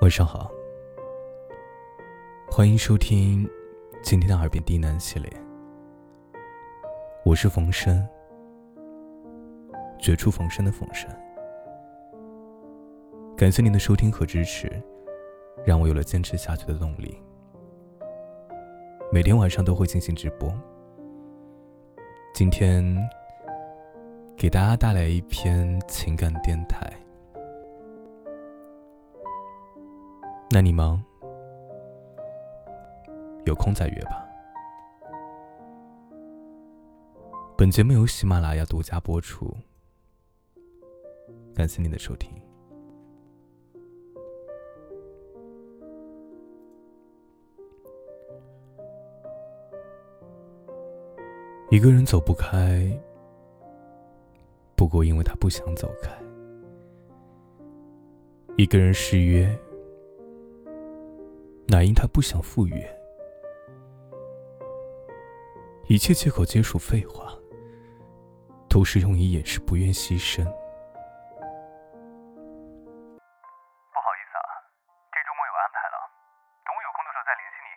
晚上好，欢迎收听今天的耳边低喃系列。我是冯生，绝处逢生的冯生。感谢您的收听和支持，让我有了坚持下去的动力。每天晚上都会进行直播。今天给大家带来一篇情感电台。那你忙，有空再约吧。本节目由喜马拉雅独家播出，感谢您的收听。一个人走不开，不过因为他不想走开；一个人失约。乃因他不想赴约，一切借口皆属废话，都是用以掩饰不愿牺牲。不好意思啊，这周末有安排了，等我有空的时候再联系你。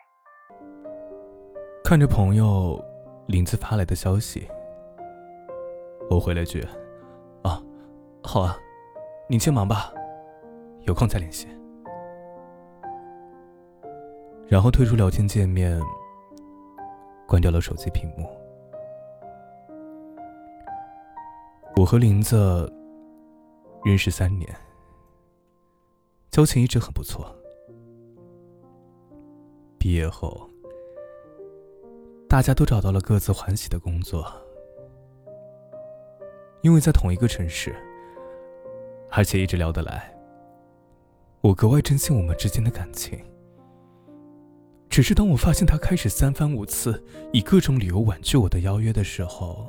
看着朋友林子发来的消息，我回了句：“啊，好啊，你先忙吧，有空再联系。”然后退出聊天界面，关掉了手机屏幕。我和林子认识三年，交情一直很不错。毕业后，大家都找到了各自欢喜的工作，因为在同一个城市，而且一直聊得来，我格外珍惜我们之间的感情。只是当我发现他开始三番五次以各种理由婉拒我的邀约的时候，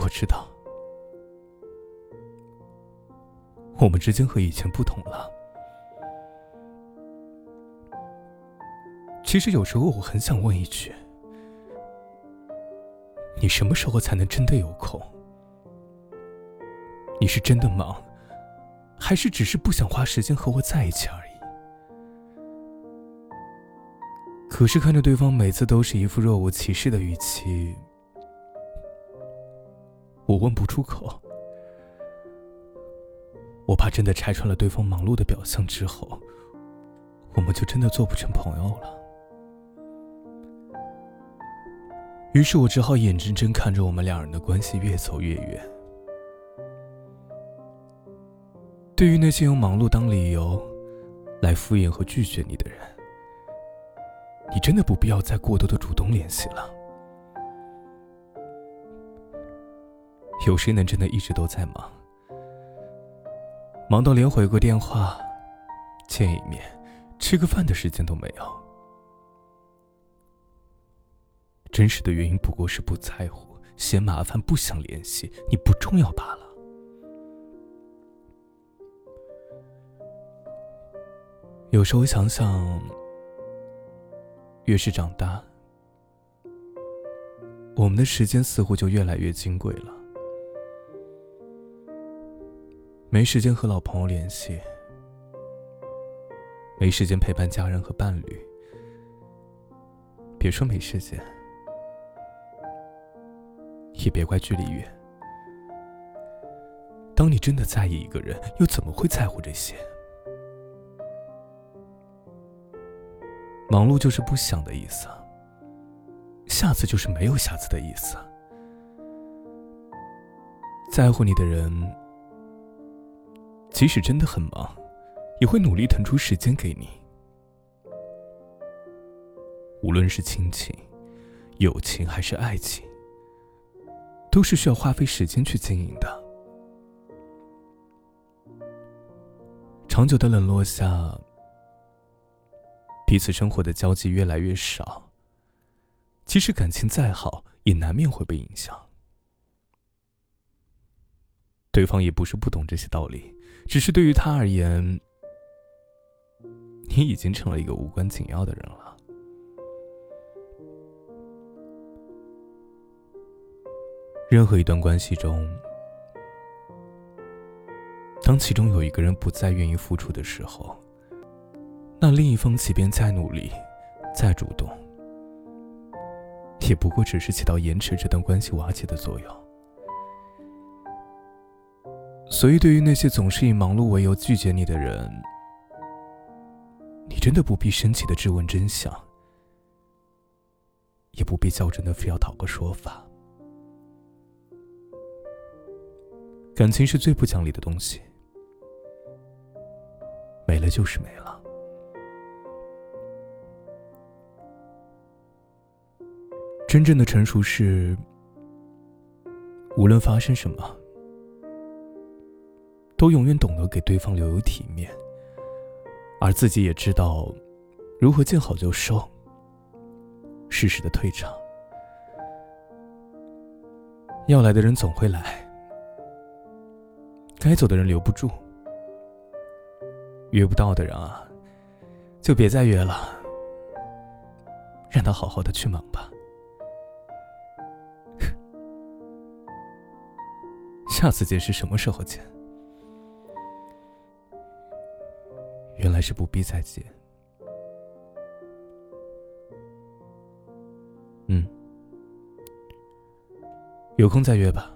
我知道我们之间和以前不同了。其实有时候我很想问一句：你什么时候才能真的有空？你是真的忙，还是只是不想花时间和我在一起而已？可是看着对方每次都是一副若无其事的语气，我问不出口。我怕真的拆穿了对方忙碌的表象之后，我们就真的做不成朋友了。于是我只好眼睁睁看着我们两人的关系越走越远。对于那些用忙碌当理由来敷衍和拒绝你的人。你真的不必要再过多的主动联系了。有谁能真的一直都在忙？忙到连回个电话、见一面、吃个饭的时间都没有？真实的原因不过是不在乎、嫌麻烦、不想联系，你不重要罢了。有时候想想。越是长大，我们的时间似乎就越来越金贵了。没时间和老朋友联系，没时间陪伴家人和伴侣，别说没时间，也别怪距离远。当你真的在意一个人，又怎么会在乎这些？忙碌就是不想的意思，下次就是没有下次的意思。在乎你的人，即使真的很忙，也会努力腾出时间给你。无论是亲情、友情还是爱情，都是需要花费时间去经营的。长久的冷落下。彼此生活的交集越来越少，即使感情再好，也难免会被影响。对方也不是不懂这些道理，只是对于他而言，你已经成了一个无关紧要的人了。任何一段关系中，当其中有一个人不再愿意付出的时候，那另一方即便再努力、再主动，也不过只是起到延迟这段关系瓦解的作用。所以，对于那些总是以忙碌为由拒绝你的人，你真的不必生气的质问真相，也不必较真的非要讨个说法。感情是最不讲理的东西。没了就是没了。真正的成熟是，无论发生什么，都永远懂得给对方留有体面，而自己也知道如何见好就收，适时的退场。要来的人总会来，该走的人留不住。约不到的人啊，就别再约了，让他好好的去忙吧。下次见是什么时候见？原来是不必再见。嗯，有空再约吧。